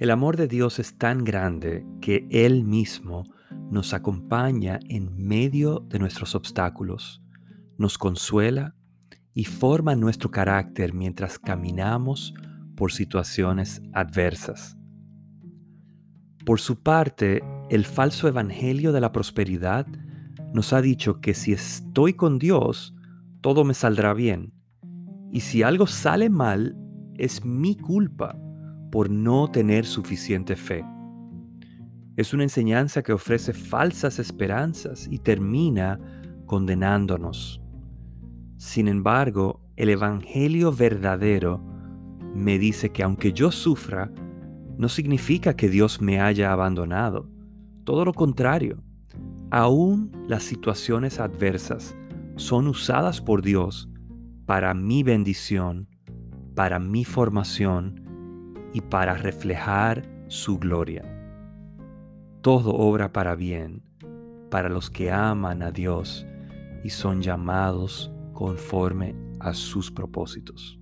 El amor de Dios es tan grande que Él mismo nos acompaña en medio de nuestros obstáculos, nos consuela y forma nuestro carácter mientras caminamos por situaciones adversas. Por su parte, el falso evangelio de la prosperidad nos ha dicho que si estoy con Dios, todo me saldrá bien. Y si algo sale mal, es mi culpa por no tener suficiente fe. Es una enseñanza que ofrece falsas esperanzas y termina condenándonos. Sin embargo, el Evangelio verdadero me dice que aunque yo sufra, no significa que Dios me haya abandonado. Todo lo contrario, aún las situaciones adversas son usadas por Dios para mi bendición, para mi formación y para reflejar su gloria. Todo obra para bien para los que aman a Dios y son llamados conforme a sus propósitos.